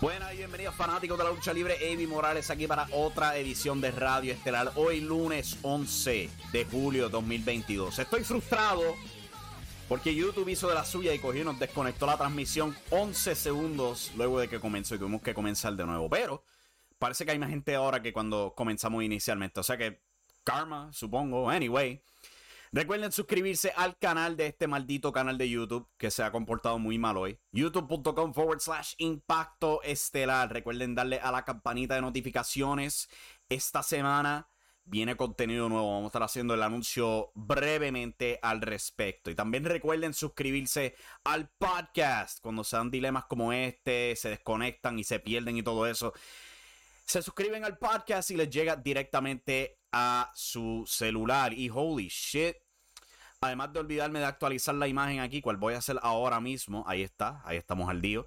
Buenas y bienvenidos fanáticos de la lucha libre, Amy Morales aquí para otra edición de Radio Estelar, hoy lunes 11 de julio 2022. Estoy frustrado porque YouTube hizo de la suya y cogió y nos desconectó la transmisión 11 segundos luego de que comenzó y tuvimos que comenzar de nuevo. Pero parece que hay más gente ahora que cuando comenzamos inicialmente, o sea que karma, supongo, anyway. Recuerden suscribirse al canal de este maldito canal de YouTube que se ha comportado muy mal hoy. YouTube.com forward slash impacto estelar. Recuerden darle a la campanita de notificaciones. Esta semana viene contenido nuevo. Vamos a estar haciendo el anuncio brevemente al respecto. Y también recuerden suscribirse al podcast cuando sean dilemas como este, se desconectan y se pierden y todo eso. Se suscriben al podcast y les llega directamente a su celular. Y holy shit. Además de olvidarme de actualizar la imagen aquí, cual voy a hacer ahora mismo. Ahí está, ahí estamos al día.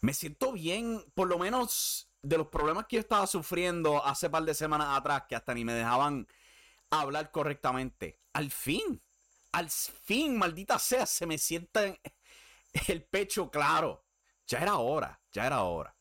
Me siento bien, por lo menos de los problemas que yo estaba sufriendo hace par de semanas atrás, que hasta ni me dejaban hablar correctamente. Al fin, al fin, maldita sea, se me sienta el pecho claro. Ya era hora, ya era hora.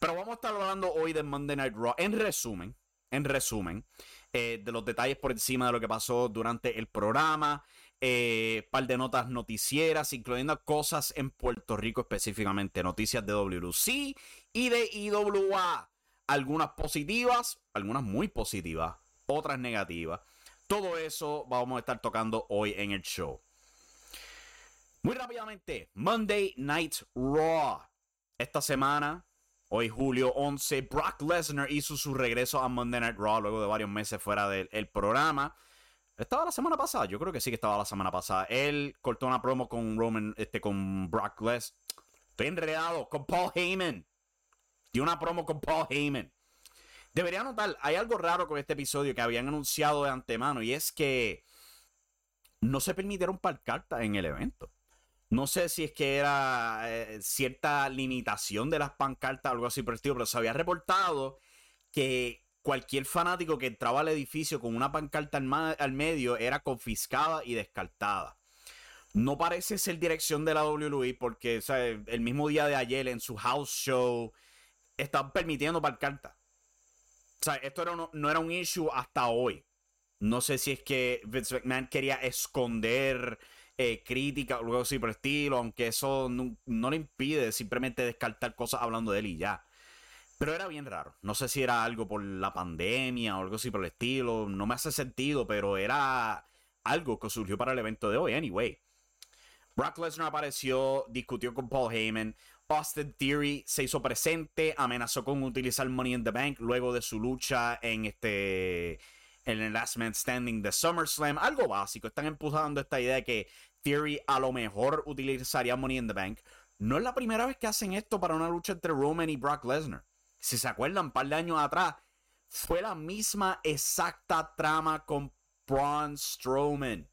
Pero vamos a estar hablando hoy de Monday Night Raw. En resumen, en resumen, eh, de los detalles por encima de lo que pasó durante el programa. Eh, par de notas noticieras, incluyendo cosas en Puerto Rico específicamente, noticias de WC y de IWA. Algunas positivas, algunas muy positivas, otras negativas. Todo eso vamos a estar tocando hoy en el show. Muy rápidamente, Monday Night Raw. Esta semana Hoy, julio 11, Brock Lesnar hizo su regreso a Monday Night Raw luego de varios meses fuera del programa. ¿Estaba la semana pasada? Yo creo que sí que estaba la semana pasada. Él cortó una promo con Roman, este, con Brock Lesnar. Estoy enredado con Paul Heyman. Y una promo con Paul Heyman. Debería notar, hay algo raro con este episodio que habían anunciado de antemano y es que no se permitieron cartas en el evento. No sé si es que era eh, cierta limitación de las pancartas o algo así por el estilo, pero se había reportado que cualquier fanático que entraba al edificio con una pancarta al, medio era confiscada y descartada. No parece ser dirección de la WWE porque el mismo día de ayer en su house show están permitiendo pancartas. O sea, esto no, no era un issue hasta hoy. No sé si es que Vince McMahon quería esconder eh, crítica o algo así por el estilo, aunque eso no, le impide simplemente descartar cosas hablando de él y ya. Pero era bien raro. No sé si era algo por la pandemia o algo así por el estilo. No me hace sentido, pero era algo que surgió para el evento de hoy. Anyway. Brock Lesnar apareció, discutió con Paul Heyman. Austin Theory se hizo presente, amenazó con utilizar Money in the Bank luego de su lucha en este el Last Man Standing de SummerSlam. Algo básico. Están empujando esta idea de que Theory a lo mejor utilizaría Money in the Bank. No es la primera vez que hacen esto para una lucha entre Roman y Brock Lesnar. Si se acuerdan, un par de años atrás, fue la misma exacta trama con Braun Strowman.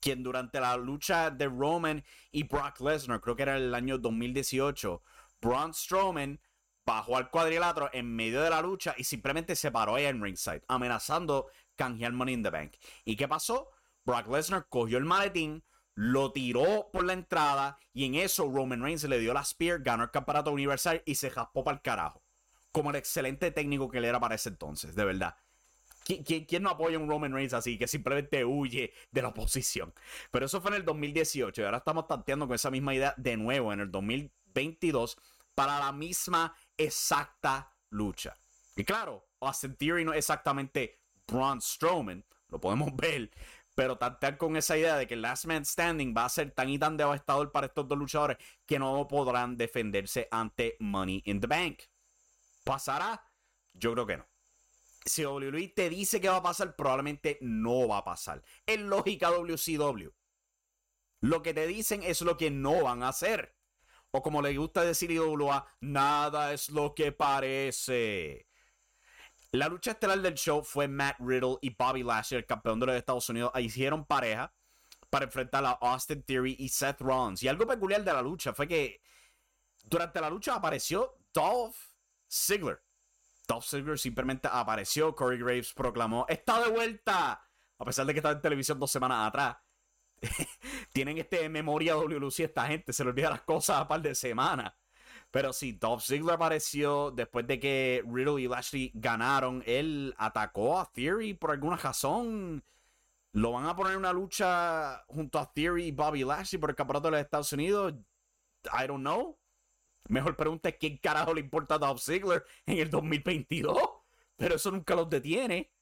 Quien durante la lucha de Roman y Brock Lesnar, creo que era el año 2018, Braun Strowman bajó al cuadrilátero en medio de la lucha y simplemente se paró en ringside, amenazando canjear Money in the Bank. ¿Y qué pasó? Brock Lesnar cogió el maletín, lo tiró por la entrada y en eso Roman Reigns le dio la spear, ganó el campeonato universal y se jaspó para el carajo. Como el excelente técnico que le era para ese entonces, de verdad. ¿Quién, no apoya un Roman Reigns así? Que simplemente huye de la oposición. Pero eso fue en el 2018 y ahora estamos tanteando con esa misma idea de nuevo en el 2022 para la misma exacta lucha. Y claro, Austin Theory no es exactamente Braun Strowman, lo podemos ver, pero tantear con esa idea de que el Last Man Standing va a ser tan y tan devastador para estos dos luchadores que no podrán defenderse ante Money in the Bank. ¿Pasará? Yo creo que no. Si WWE te dice que va a pasar, probablemente no va a pasar. Es lógica WCW. Lo que te dicen es lo que no van a hacer. O como le gusta decir IWA, nada es lo que parece. La lucha estelar del show fue Matt Riddle y Bobby Lashley, el campeón de los Estados Unidos. Hicieron pareja para enfrentar a Austin Theory y Seth Rollins. Y algo peculiar de la lucha fue que durante la lucha apareció Dolph Ziggler. Dolph Ziggler simplemente apareció. Corey Graves proclamó: ¡Está de vuelta! A pesar de que estaba en televisión dos semanas atrás. Tienen este memoria WLC esta gente. Se le olvida las cosas a par de semanas. Pero sí, Dolph Ziggler apareció después de que Riddle y Lashley ganaron. Él atacó a Theory por alguna razón. Lo van a poner en una lucha junto a Theory y Bobby Lashley por el campeonato de los Estados Unidos. I don't know. Mejor pregunta es quién carajo le importa a Dolph Ziggler en el 2022. Pero eso nunca los detiene.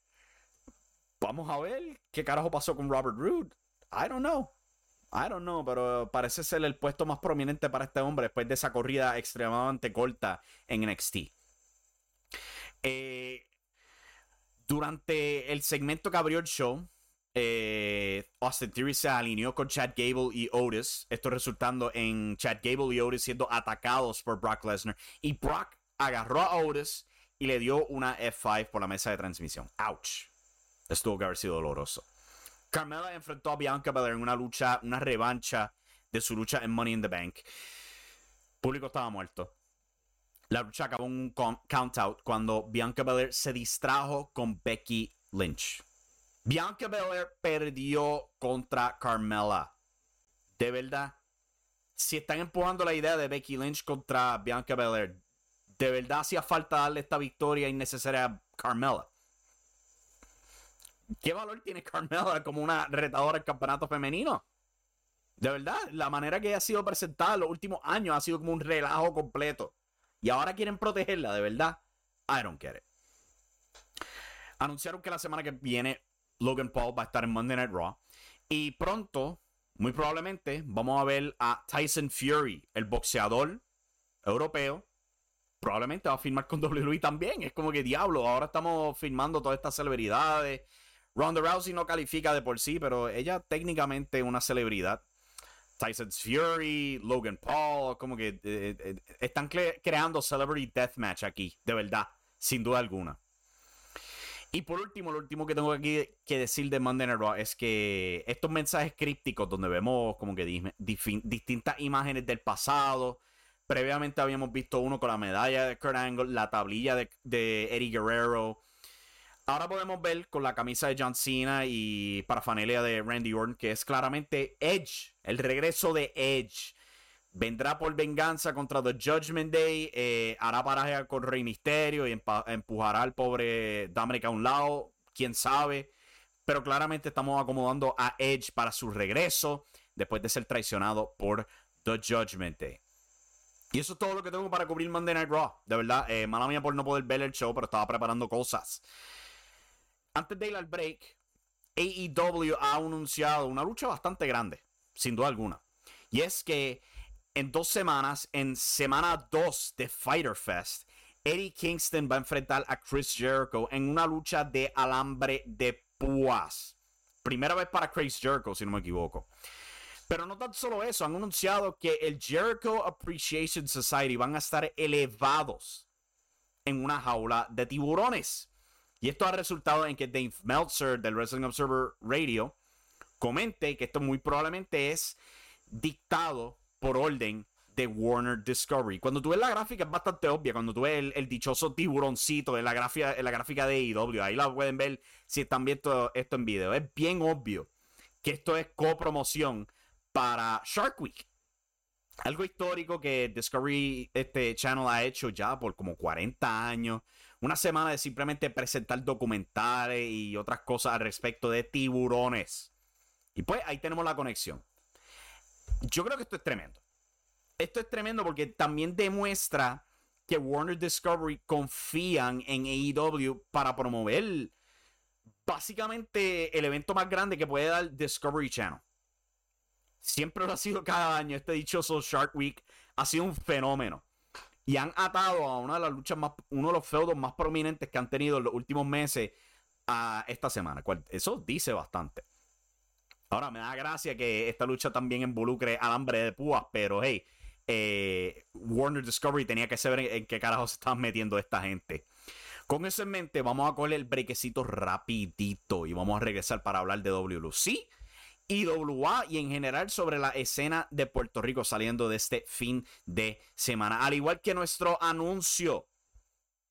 Vamos a ver qué carajo pasó con Robert Roode. I don't know. I don't know, pero parece ser el puesto más prominente para este hombre después de esa corrida extremadamente corta en NXT. Eh, durante el segmento que abrió el show, eh, Austin Theory se alineó con Chad Gable y Otis. Esto resultando en Chad Gable y Otis siendo atacados por Brock Lesnar. Y Brock agarró a Otis y le dio una F5 por la mesa de transmisión. Ouch. Estuvo que haber sido doloroso. Carmela enfrentó a Bianca Belair en una lucha, una revancha de su lucha en Money in the Bank. El público estaba muerto. La lucha acabó en un count out cuando Bianca Belair se distrajo con Becky Lynch. Bianca Belair perdió contra Carmela. De verdad, si están empujando la idea de Becky Lynch contra Bianca Belair, de verdad hacía falta darle esta victoria innecesaria a Carmela. ¿Qué valor tiene Carmela como una retadora del campeonato femenino? De verdad, la manera que ha sido presentada en los últimos años ha sido como un relajo completo. Y ahora quieren protegerla, de verdad. I don't get it. Anunciaron que la semana que viene Logan Paul va a estar en Monday Night Raw. Y pronto, muy probablemente, vamos a ver a Tyson Fury, el boxeador europeo. Probablemente va a firmar con WWE también. Es como que diablo, ahora estamos firmando todas estas celebridades Ronda Rousey no califica de por sí, pero ella técnicamente es una celebridad. Tyson Fury, Logan Paul, como que eh, eh, están creando Celebrity Deathmatch aquí, de verdad, sin duda alguna. Y por último, lo último que tengo aquí que decir de Monday Night Raw es que estos mensajes crípticos donde vemos como que distintas imágenes del pasado, previamente habíamos visto uno con la medalla de Kurt Angle, la tablilla de Eddie Guerrero, Ahora podemos ver con la camisa de John Cena y parafanelia de Randy Orton que es claramente Edge, el regreso de Edge. Vendrá por venganza contra The Judgment Day, eh, hará paraje con Rey Misterio y empujará al pobre Dominic a un lado, quién sabe. Pero claramente estamos acomodando a Edge para su regreso después de ser traicionado por The Judgment Day. Y eso es todo lo que tengo para cubrir Monday Night Raw. De verdad, eh, mala mía por no poder ver el show, pero estaba preparando cosas. Antes de ir al break, AEW ha anunciado una lucha bastante grande, sin duda alguna. Y es que en dos semanas, en semana 2 de Fighter Fest, Eddie Kingston va a enfrentar a Chris Jericho en una lucha de alambre de púas. Primera vez para Chris Jericho, si no me equivoco. Pero no tan solo eso, han anunciado que el Jericho Appreciation Society van a estar elevados en una jaula de tiburones. Y esto ha resultado en que Dave Meltzer del Wrestling Observer Radio comente que esto muy probablemente es dictado por orden de Warner Discovery. Cuando tú ves la gráfica es bastante obvia. Cuando tú ves el, dichoso tiburoncito en la, gráfica, en la gráfica de AEW, ahí la pueden ver si están viendo esto en video. Es bien obvio que esto es copromoción para Shark Week. Algo histórico que Discovery este Channel ha hecho ya por como 40 años una semana de simplemente presentar documentales y otras cosas al respecto de tiburones. Y pues ahí tenemos la conexión. Yo creo que esto es tremendo. Esto es tremendo porque también demuestra que Warner Discovery confían en AEW para promover básicamente el evento más grande que puede dar Discovery Channel. Siempre lo ha sido cada año. Este dichoso Shark Week ha sido un fenómeno. Y han atado a una de las luchas más, uno de los feudos más prominentes que han tenido en los últimos meses a esta semana. Eso dice bastante. Ahora, me da gracia que esta lucha también involucre alambre de púas, pero hey, eh, Warner Discovery tenía que saber en, qué carajo se estaban metiendo esta gente. Con eso en mente, vamos a coger el brequecito rapidito y vamos a regresar para hablar de WLC y WA y en general sobre la escena de Puerto Rico saliendo de este fin de semana. Al igual que nuestro anuncio.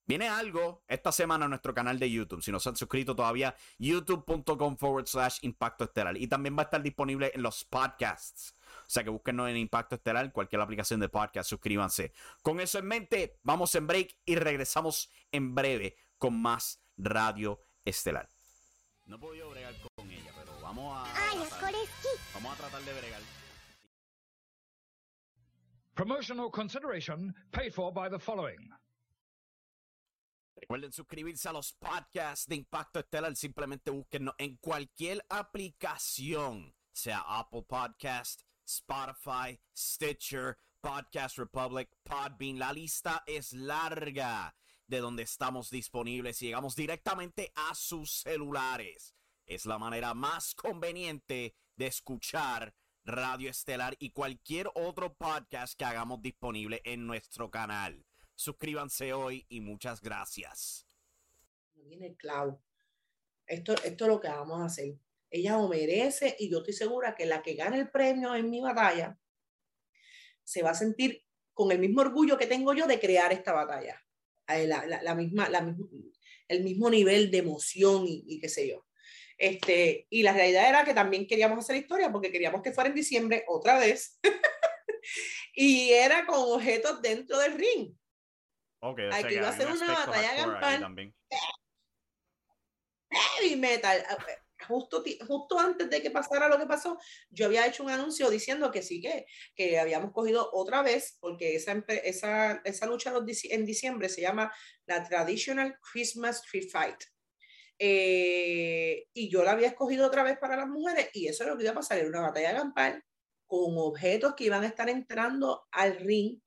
Viene algo esta semana en nuestro canal de YouTube. Si no se han suscrito todavía, youtube.com forward slash impacto estelar. Y también va a estar disponible en los podcasts. O sea que búsquenos en Impacto Estelar, cualquier aplicación de podcast, suscríbanse. Con eso en mente, vamos en break y regresamos en breve con más Radio Estelar. No he podido bregar con vamos a. Tratar, vamos a tratar de bregar. Promotional consideration paid for by the following. Recuerden suscribirse a los podcasts de Impacto Estelar. Simplemente búsquenos en cualquier aplicación, sea Apple Podcast, Spotify, Stitcher, Podcast Republic, Podbean. La lista es larga de donde estamos disponibles y llegamos directamente a sus celulares. Es la manera más conveniente de escuchar Radio Estelar y cualquier otro podcast que hagamos disponible en nuestro canal. Suscríbanse hoy y muchas gracias. Viene Clau. Esto, esto es lo que vamos a hacer. Ella lo merece y yo estoy segura que la que gane el premio en mi batalla se va a sentir con el mismo orgullo que tengo yo de crear esta batalla. Eh, la, misma, el mismo nivel de emoción y, qué sé yo. Este, y la realidad era que también queríamos hacer historia porque queríamos que fuera en diciembre otra vez. y era con objetos dentro del ring. Okay, Aquí iba a ser una batalla campal. Heavy metal justo, justo antes de que pasara lo que pasó, yo había hecho un anuncio diciendo que sí, que, que habíamos cogido otra vez, porque esa, esa, esa lucha en diciembre se llama la Traditional Christmas Tree Fight. Eh, y yo la había escogido otra vez para las mujeres y eso es lo que iba a pasar, era una batalla campal con objetos que iban a estar entrando al ring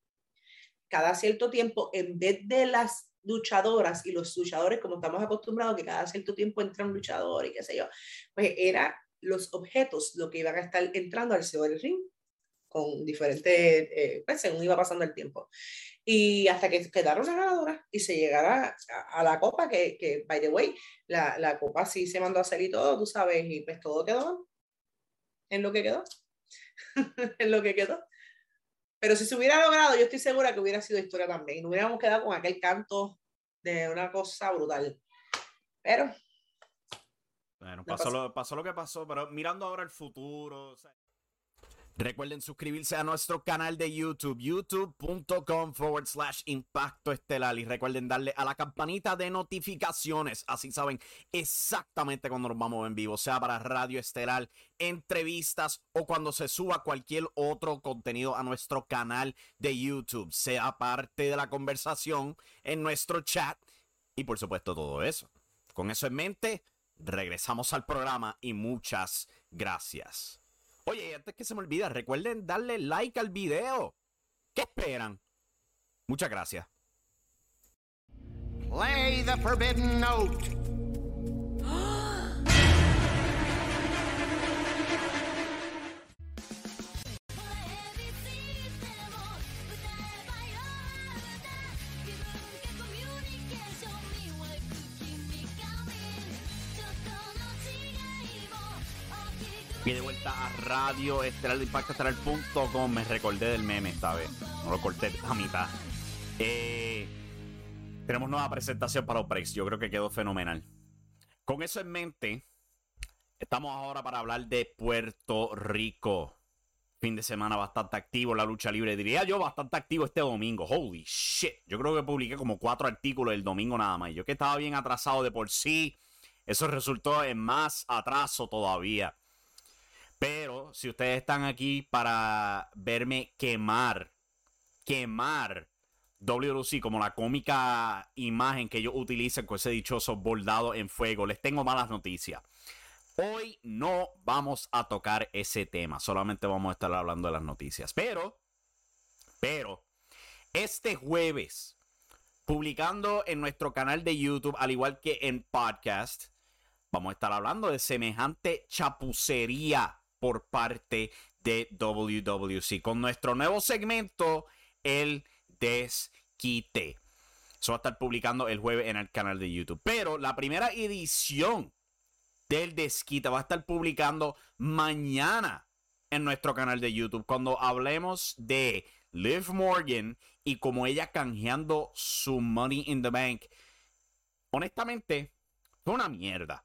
cada cierto tiempo en vez de las luchadoras y los luchadores, como estamos acostumbrados, que cada cierto tiempo entra un luchador y qué sé yo, pues era los objetos lo que iban a estar entrando al CEO del ring con diferentes, eh, pues según iba pasando el tiempo. Y hasta que quedaron las ganadoras y se llegara a, la copa, que, que, by the way, la, la, copa sí se mandó a hacer y todo, tú sabes, y pues todo quedó en lo que quedó, en lo que quedó. Pero si se hubiera logrado, yo estoy segura que hubiera sido historia también. Nos hubiéramos quedado con aquel canto de una cosa brutal. Pero. Bueno, pasó, Lo, pasó lo que pasó, pero mirando ahora el futuro. O sea... Recuerden suscribirse a nuestro canal de YouTube, youtube.com forward slash impacto estelar. Y recuerden darle a la campanita de notificaciones. Así saben exactamente cuando nos vamos en vivo, sea para Radio Estelar, entrevistas o cuando se suba cualquier otro contenido a nuestro canal de YouTube. Sea parte de la conversación en nuestro chat y por supuesto todo eso. Con eso en mente, regresamos al programa y muchas gracias. Oye, antes que se me olvida, recuerden darle like al video. ¿Qué esperan? Muchas gracias. Play the forbidden note. Radio Estelar de Impacto Estelar.com. Me recordé del meme esta vez. No lo corté a mitad. Eh, tenemos nueva presentación para Oprex. Yo creo que quedó fenomenal. Con eso en mente, estamos ahora para hablar de Puerto Rico. Fin de semana bastante activo la lucha libre. Diría yo bastante activo este domingo. Holy shit. Yo creo que publiqué como cuatro artículos el domingo nada más. Yo que estaba bien atrasado de por sí. Eso resultó en más atraso todavía. Pero si ustedes están aquí para verme quemar, quemar WLC como la cómica imagen que ellos utilizan con ese dichoso bordado en fuego, les tengo malas noticias. Hoy no vamos a tocar ese tema, solamente vamos a estar hablando de las noticias. Pero, pero, este jueves, publicando en nuestro canal de YouTube, al igual que en podcast, vamos a estar hablando de semejante chapucería por parte de WWC con nuestro nuevo segmento, el desquite. Eso va a estar publicando el jueves en el canal de YouTube. Pero la primera edición del desquite va a estar publicando mañana en nuestro canal de YouTube cuando hablemos de Liv Morgan y como ella canjeando su money in the bank. Honestamente, fue una mierda.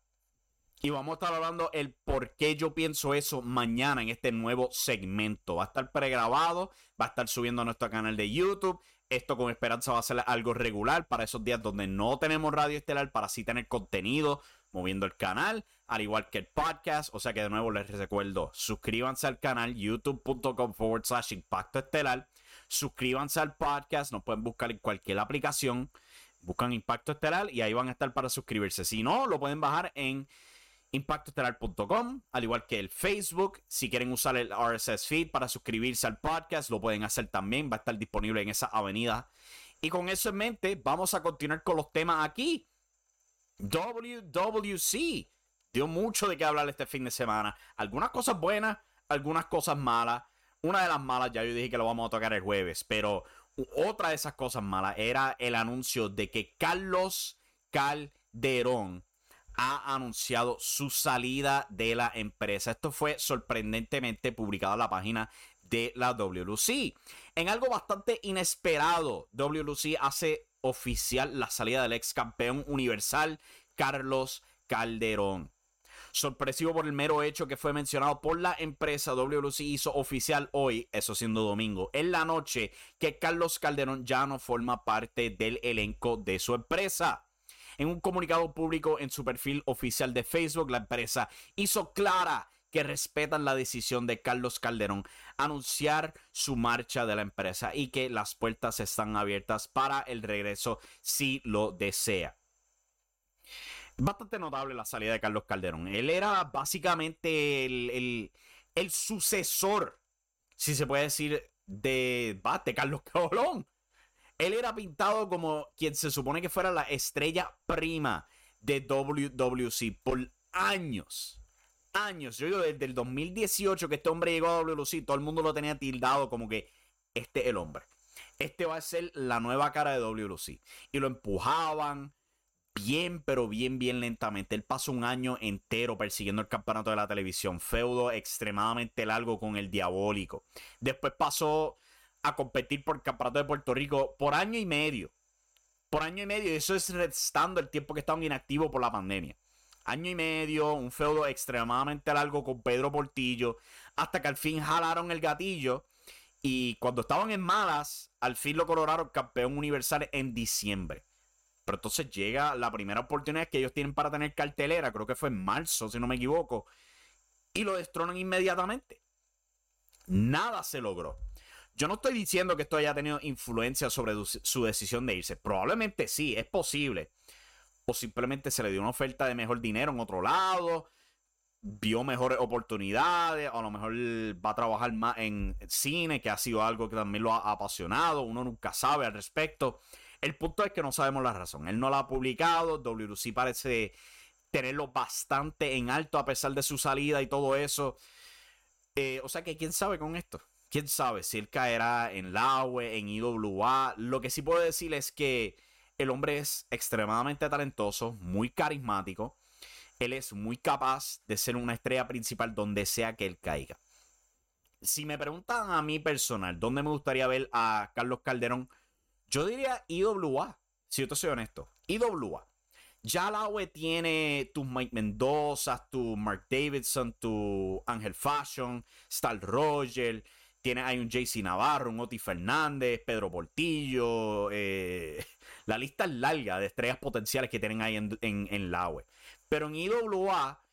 Y vamos a estar hablando el por qué yo pienso eso mañana en este nuevo segmento. Va a estar pregrabado, va a estar subiendo a nuestro canal de YouTube. Esto con esperanza va a ser algo regular para esos días donde no tenemos radio estelar para así tener contenido moviendo el canal, al igual que el podcast. O sea que de nuevo les recuerdo, suscríbanse al canal youtube.com forward slash impacto estelar. Suscríbanse al podcast, nos pueden buscar en cualquier aplicación. Buscan Impacto Estelar y ahí van a estar para suscribirse. Si no, lo pueden bajar en impactoestelar.com, al igual que el Facebook. Si quieren usar el RSS feed para suscribirse al podcast, lo pueden hacer también. Va a estar disponible en esa avenida. Y con eso en mente, vamos a continuar con los temas aquí. WWC dio mucho de qué hablar este fin de semana. Algunas cosas buenas, algunas cosas malas. Una de las malas, ya yo dije que lo vamos a tocar el jueves, pero otra de esas cosas malas era el anuncio de que Carlos Calderón ha anunciado su salida de la empresa. Esto fue sorprendentemente publicado en la página de la WLC. En algo bastante inesperado, WLC hace oficial la salida del ex campeón universal Carlos Calderón. Sorpresivo por el mero hecho que fue mencionado por la empresa WLC hizo oficial hoy, eso siendo domingo, en la noche, que Carlos Calderón ya no forma parte del elenco de su empresa. En un comunicado público en su perfil oficial de Facebook, la empresa hizo clara que respetan la decisión de Carlos Calderón anunciar su marcha de la empresa y que las puertas están abiertas para el regreso si lo desea. Bastante notable la salida de Carlos Calderón. Él era básicamente el, sucesor, si se puede decir, de, de Carlos Colón. Él era pintado como quien se supone que fuera la estrella prima de WWC por años. Años. Yo digo, desde el 2018 que este hombre llegó a WWC, todo el mundo lo tenía tildado como que este es el hombre. Este va a ser la nueva cara de WWC. Y lo empujaban bien, pero bien, bien lentamente. Él pasó un año entero persiguiendo el campeonato de la televisión. Feudo extremadamente largo con el diabólico. Después pasó a competir por el Campeonato de Puerto Rico por año y medio. Por año y medio. Eso es restando el tiempo que estaban inactivos por la pandemia. Año y medio, un feudo extremadamente largo con Pedro Portillo. Hasta que al fin jalaron el gatillo. Y cuando estaban en malas, al fin lo coloraron campeón universal en diciembre. Pero entonces llega la primera oportunidad que ellos tienen para tener cartelera, creo que fue en marzo, si no me equivoco, y lo destronan inmediatamente. Nada se logró. Yo no estoy diciendo que esto haya tenido influencia sobre su decisión de irse. Probablemente sí, es posible. O simplemente se le dio una oferta de mejor dinero en otro lado, vio mejores oportunidades, a lo mejor va a trabajar más en cine, que ha sido algo que también lo ha apasionado. Uno nunca sabe al respecto. El punto es que no sabemos la razón. Él no lo ha publicado. WC parece tenerlo bastante en alto a pesar de su salida y todo eso. Eh, o sea que quién sabe con esto quién sabe si él caerá en la UE, en IWA. Lo que sí puedo decir es que el hombre es extremadamente talentoso, muy carismático. Él es muy capaz de ser una estrella principal donde sea que él caiga. Si me preguntan a mí personal, ¿dónde me gustaría ver a Carlos Calderón? Yo diría IWA, si yo te soy honesto. IWA. Ya la UE tiene tu Mike Mendoza, tu Mark Davidson, tu Ángel Fashion, Stal Roger, tiene, hay un JC Navarro, un Oti Fernández, Pedro Portillo. Eh, la lista es larga de estrellas potenciales que tienen ahí en, en, la UE. Pero en IWA,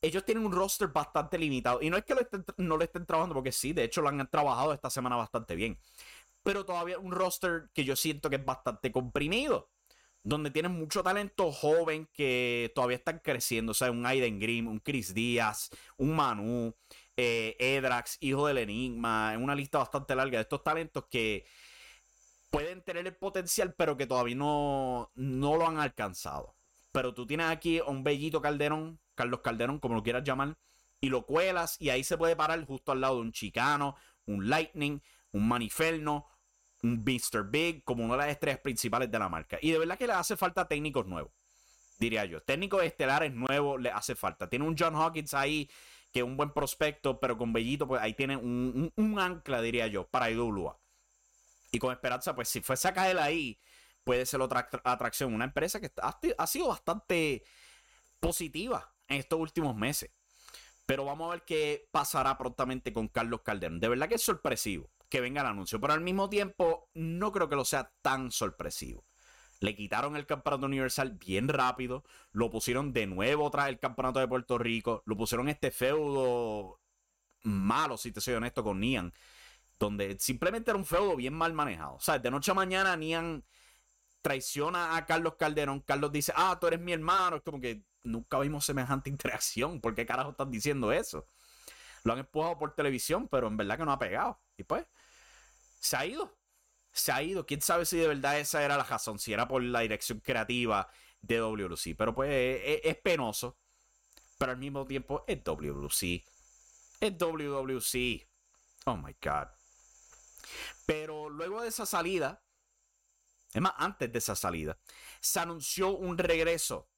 ellos tienen un roster bastante limitado. Y no es que no lo estén trabajando, porque sí, de hecho lo han trabajado esta semana bastante bien. Pero todavía un roster que yo siento que es bastante comprimido. Donde tienen mucho talento joven que todavía están creciendo. O sea, un Aiden Grimm, un Chris Díaz, un Manu. Eh, Edrax, hijo del Enigma, en una lista bastante larga de estos talentos que pueden tener el potencial, pero que todavía no, no lo han alcanzado. Pero tú tienes aquí a un bellito Calderón, Carlos Calderón, como lo quieras llamar, y lo cuelas, y ahí se puede parar justo al lado de un Chicano, un Lightning, un Maniferno, un Mr. Big, como una de las estrellas principales de la marca. Y de verdad que le hace falta técnicos nuevos, diría yo. Técnicos estelares nuevos le hace falta. Tiene un John Hawkins ahí un buen prospecto, pero con Bellito, pues ahí tiene un, ancla, diría yo, para IWA. Y con Esperanza, pues si fuese a caer ahí, puede ser otra atracción. Una empresa que ha, sido bastante positiva en estos últimos meses. Pero vamos a ver qué pasará prontamente con Carlos Calderón. De verdad que es sorpresivo que venga el anuncio, pero al mismo tiempo no creo que lo sea tan sorpresivo. Le quitaron el campeonato universal bien rápido. Lo pusieron de nuevo tras el campeonato de Puerto Rico. Lo pusieron este feudo malo, si te soy honesto, con Nian. Donde simplemente era un feudo bien mal manejado. O sea, de noche a mañana Nian traiciona a Carlos Calderón. Carlos dice, ah, tú eres mi hermano. Es como que nunca vimos semejante interacción. ¿Por qué carajo están diciendo eso? Lo han empujado por televisión, pero en verdad que no ha pegado. Y pues, se ha ido se ha ido. Quién sabe si de verdad esa era la razón, si era por la dirección creativa de WLC. Pero pues es, penoso. Pero al mismo tiempo es WLC. Es WWC. Oh my God. Pero luego de esa salida, es más, antes de esa salida, se anunció un regreso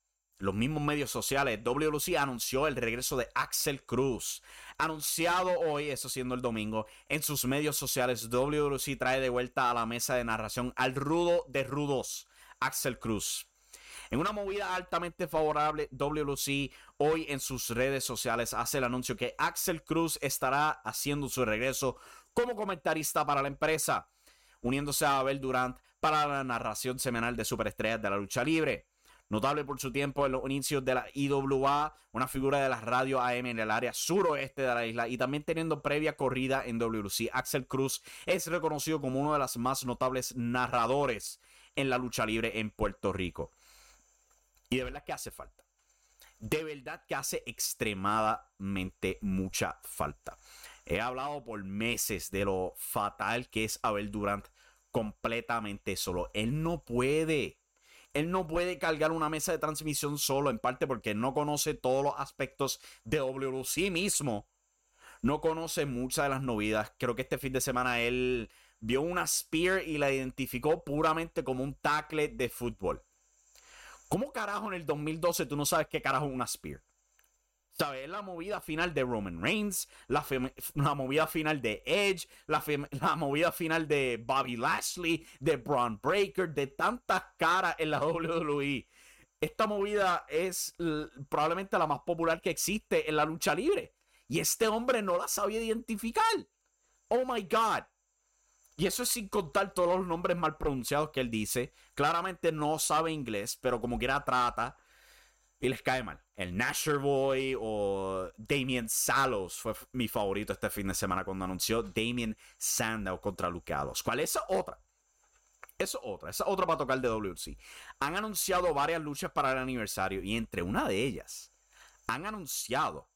los mismos medios sociales, WLC anunció el regreso de Axel Cruz. Anunciado hoy, eso siendo el domingo, en sus medios sociales, WLC trae de vuelta a la mesa de narración al rudo de rudos, Axel Cruz. En una movida altamente favorable, WLC hoy en sus redes sociales hace el anuncio que Axel Cruz estará haciendo su regreso como comentarista para la empresa, uniéndose a Abel Durant para la narración semanal de Superestrellas de la lucha libre. Notable por su tiempo en los inicios de la IWA, una figura de la radio AM en el área suroeste de la isla y también teniendo previa corrida en WC. Axel Cruz es reconocido como uno de los más notables narradores en la lucha libre en Puerto Rico. Y de verdad que hace falta. De verdad que hace extremadamente mucha falta. He hablado por meses de lo fatal que es Abel Durant completamente solo. Él no puede él no puede cargar una mesa de transmisión solo, en parte porque no conoce todos los aspectos de WC mismo. No conoce muchas de las novedades. Creo que este fin de semana él vio una spear y la identificó puramente como un tackle de fútbol. ¿Cómo carajo en el 2012 tú no sabes qué carajo es una spear? ¿Sabes? La movida final de Roman Reigns, la, movida final de Edge, la, la, movida final de Bobby Lashley, de Braun Breaker, de tantas caras en la WWE. Esta movida es probablemente la más popular que existe en la lucha libre. Y este hombre no la sabía identificar. Oh my God. Y eso es sin contar todos los nombres mal pronunciados que él dice. Claramente no sabe inglés, pero como quiera trata y les cae mal. El Nasher Boy o Damien Salos fue mi favorito este fin de semana cuando anunció Damien Sandow contra Luke Gallows. ¿Cuál es otra? Esa otra, esa otra para tocar de WC. Han anunciado varias luchas para el aniversario y entre una de ellas han anunciado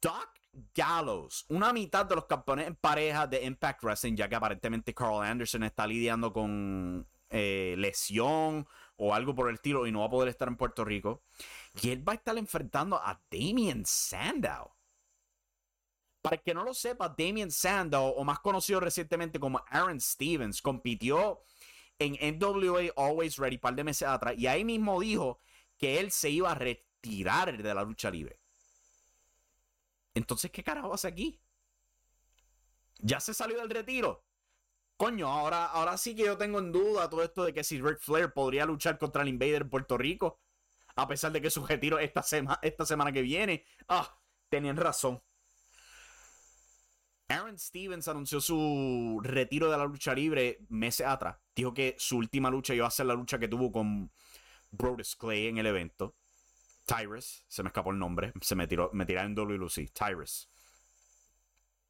Doc Gallows, una mitad de los campeones en pareja de Impact Wrestling, ya que aparentemente Carl Anderson está lidiando con eh, lesión o algo por el estilo y no va a poder estar en Puerto Rico. Y él va a estar enfrentando a Damien Sandow. Para el que no lo sepa, Damien Sandow, o más conocido recientemente como Aaron Stevens, compitió en NWA Always Ready un par de meses atrás y ahí mismo dijo que él se iba a retirar de la lucha libre. Entonces, ¿qué carajo hace aquí? ¿Ya se salió del retiro? Coño, ahora, ahora sí que yo tengo en duda todo esto de que si Ric Flair podría luchar contra el Invader en Puerto Rico, a pesar de que su retiro esta, esta semana que viene. Ah, tenían razón. Aaron Stevens anunció su retiro de la lucha libre meses atrás. Dijo que su última lucha iba a ser la lucha que tuvo con Brodus Clay en el evento. Tyrus, se me escapó el nombre, se me tiró, me en WLC, Tyrus.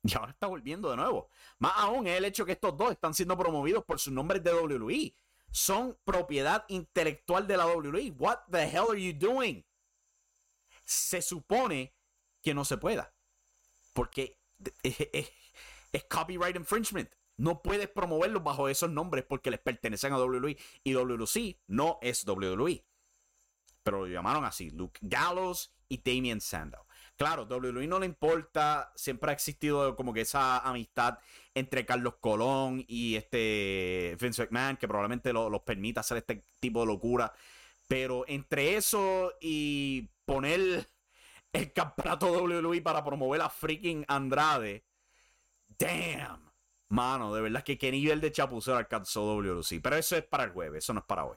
Y ahora está volviendo de nuevo. Más aún es el hecho que estos dos están siendo promovidos por sus nombres de WWE. Son propiedad intelectual de la WWE. What the hell are you doing? Se supone que no se pueda. Porque es, copyright infringement. No puedes promoverlos bajo esos nombres porque les pertenecen a WWE. Y WLC no es WWE. Pero lo llamaron así: Luke Gallows y Damien Sandow. Claro, WWE no le importa, siempre ha existido como que esa amistad entre Carlos Colón y este Vince McMahon, que probablemente los permita hacer este tipo de locura. Pero entre eso y poner el campeonato WWE para promover a freaking Andrade, damn, mano, de verdad que qué nivel de chapucero alcanzó WWE. Pero eso es para el jueves, eso no es para hoy.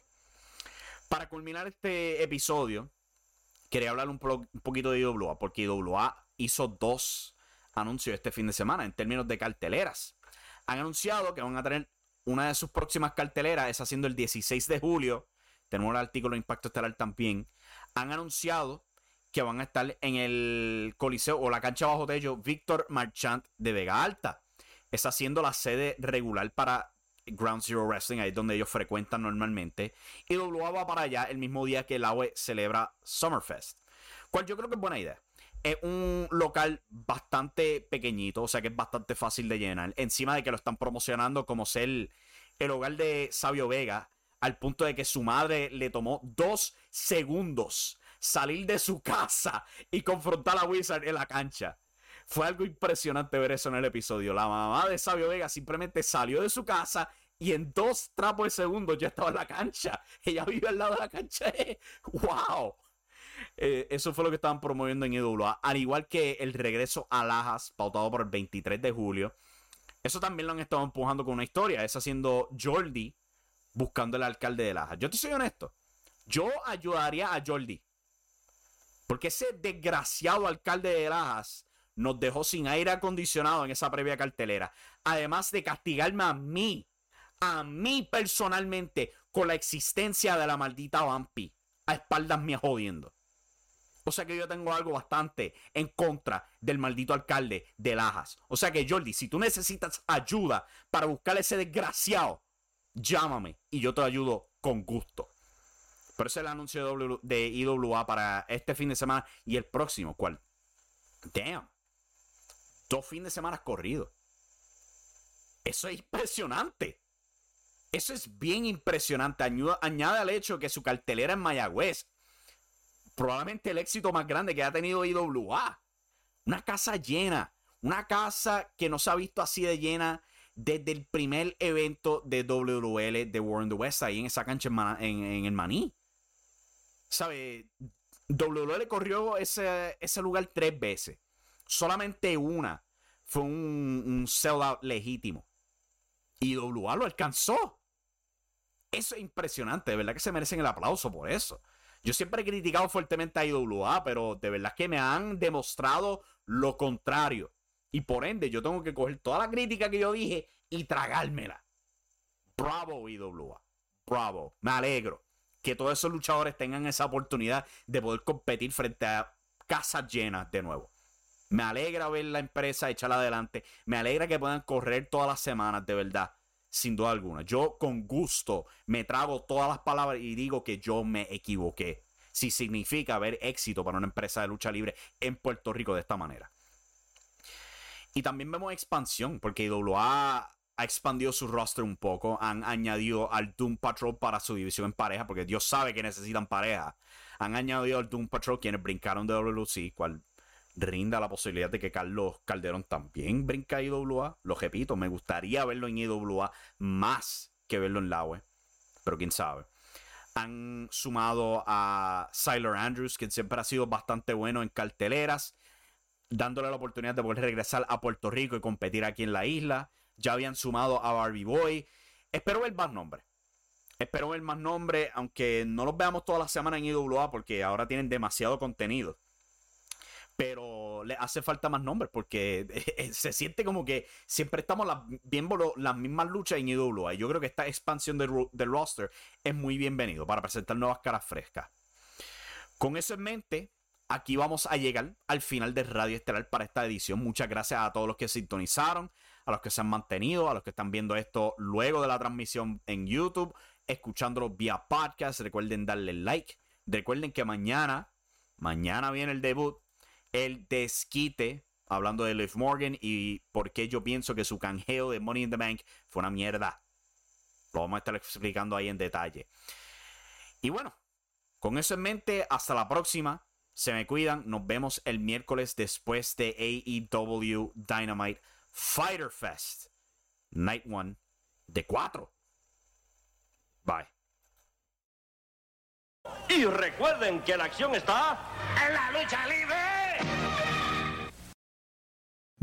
Para culminar este episodio, quería hablar un, poquito de IWA, porque IWA hizo dos anuncios este fin de semana en términos de carteleras. Han anunciado que van a tener una de sus próximas carteleras, es haciendo el 16 de julio. Tenemos el artículo de Impacto Estelar también. Han anunciado que van a estar en el Coliseo o la cancha bajo techo Víctor Marchant de Vega Alta. Es haciendo la sede regular para Ground Zero Wrestling, ahí es donde ellos frecuentan normalmente. Y WA va para allá el mismo día que el AWE celebra Summerfest. Cual yo creo que es buena idea. Es un local bastante pequeñito, o sea que es bastante fácil de llenar. Encima de que lo están promocionando como ser el hogar de Sabio Vega, al punto de que su madre le tomó dos segundos salir de su casa y confrontar a Wizard en la cancha. Fue algo impresionante ver eso en el episodio. La mamá de Sabio Vega simplemente salió de su casa y en dos trapos de segundo ya estaba en la cancha. Ella vive al lado de la cancha. ¡Wow! Eh, eso fue lo que estaban promoviendo en IWA. Al igual que el regreso a Lajas, pautado por el 23 de julio. Eso también lo han estado empujando con una historia. Es haciendo Jordi buscando el alcalde de Lajas. Yo te soy honesto. Yo ayudaría a Jordi. Porque ese desgraciado alcalde de Lajas nos dejó sin aire acondicionado en esa previa cartelera. Además de castigarme a mí, a mí personalmente, con la existencia de la maldita vampi a espaldas mías jodiendo. O sea que yo tengo algo bastante en contra del maldito alcalde de Lajas. O sea que Jordi, si tú necesitas ayuda para buscar ese desgraciado, llámame y yo te ayudo con gusto. Pero ese es el anuncio de IWA para este fin de semana y el próximo, ¿cuál? Damn. Dos fines de semana corridos. Eso es impresionante. Eso es bien impresionante. añade al hecho que su cartelera en Mayagüez, probablemente el éxito más grande que ha tenido IWA. Una casa llena. Una casa que no se ha visto así de llena desde el primer evento de WL de War in the West, ahí en esa cancha en el Maní. ¿sabe? WL corrió ese lugar tres veces. Solamente una fue un, un sellout legítimo. Y WA lo alcanzó. Eso es impresionante, de verdad que se merecen el aplauso por eso. Yo siempre he criticado fuertemente a IWA, pero de verdad que me han demostrado lo contrario. Y por ende, yo tengo que coger toda la crítica que yo dije y tragármela. Bravo, IWA. Bravo. Me alegro que todos esos luchadores tengan esa oportunidad de poder competir frente a casas llenas de nuevo. Me alegra ver la empresa echarla adelante. Me alegra que puedan correr todas las semanas, de verdad. Sin duda alguna. Yo con gusto me trago todas las palabras y digo que yo me equivoqué. Si significa ver éxito para una empresa de lucha libre en Puerto Rico de esta manera. Y también vemos expansión, porque IWA ha expandido su roster un poco. Han añadido al Doom Patrol para su división en pareja, porque Dios sabe que necesitan pareja. Han añadido al Doom Patrol quienes brincaron de WLC, cual rinda la posibilidad de que Carlos Calderón también brinca a IWA. Lo repito, me gustaría verlo en IWA más que verlo en la web. Pero quién sabe. Han sumado a Siler Andrews, que siempre ha sido bastante bueno en carteleras, dándole la oportunidad de poder regresar a Puerto Rico y competir aquí en la isla ya habían sumado a Barbie Boy. Espero ver más nombres. Espero ver más nombres, aunque no los veamos toda la semana en IWA porque ahora tienen demasiado contenido. Pero le hace falta más nombres porque se siente como que siempre estamos viendo las mismas luchas en IWA. Yo creo que esta expansión del, del roster es muy bienvenido para presentar nuevas caras frescas. Con eso en mente, aquí vamos a llegar al final de Radio Estelar para esta edición. Muchas gracias a todos los que sintonizaron, a los que se han mantenido, a los que están viendo esto luego de la transmisión en YouTube, escuchándolo vía podcast. Recuerden darle like. Recuerden que mañana, mañana viene el debut, el desquite, hablando de Liv Morgan y por qué yo pienso que su canjeo de Money in the Bank fue una mierda. Lo vamos a estar explicando ahí en detalle. Y bueno, con eso en mente, hasta la próxima. Se me cuidan. Nos vemos el miércoles después de AEW Dynamite Fighter Fest. Night 1 de 4. Bye. Y recuerden que la acción está en la lucha libre.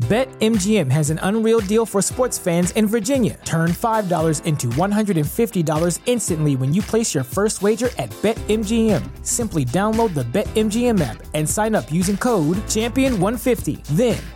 BetMGM has an unreal deal for sports fans in Virginia. Turn $5 into $150 instantly when you place your first wager at BetMGM. Simply download the BetMGM app and sign up using code Champion150. Then,